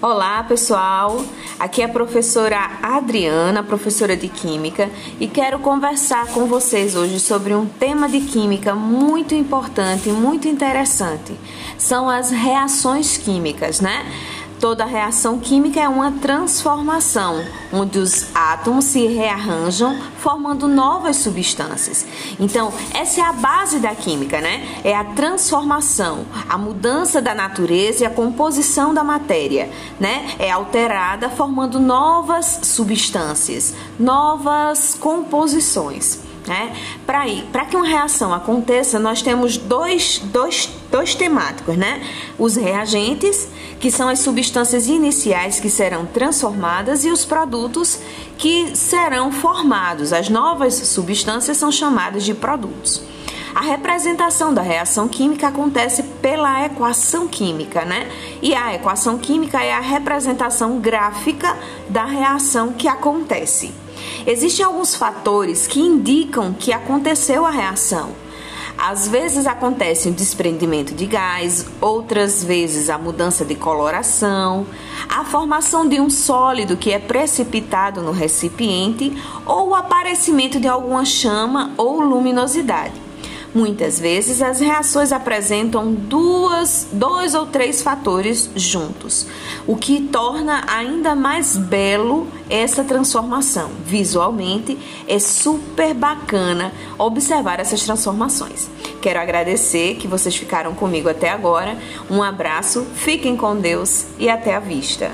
Olá, pessoal. Aqui é a professora Adriana, professora de Química, e quero conversar com vocês hoje sobre um tema de química muito importante, muito interessante. São as reações químicas, né? Toda reação química é uma transformação, onde os átomos se rearranjam formando novas substâncias. Então, essa é a base da química, né? É a transformação, a mudança da natureza e a composição da matéria, né? É alterada formando novas substâncias, novas composições. Né? Para que uma reação aconteça, nós temos dois, dois, dois temáticos, né? Os reagentes, que são as substâncias iniciais que serão transformadas, e os produtos que serão formados. As novas substâncias são chamadas de produtos. A representação da reação química acontece pela equação química, né? E a equação química é a representação gráfica da reação que acontece. Existem alguns fatores que indicam que aconteceu a reação. Às vezes acontece o desprendimento de gás, outras vezes a mudança de coloração, a formação de um sólido que é precipitado no recipiente ou o aparecimento de alguma chama ou luminosidade. Muitas vezes as reações apresentam duas, dois ou três fatores juntos, o que torna ainda mais belo essa transformação. Visualmente é super bacana observar essas transformações. Quero agradecer que vocês ficaram comigo até agora. Um abraço, fiquem com Deus e até a vista.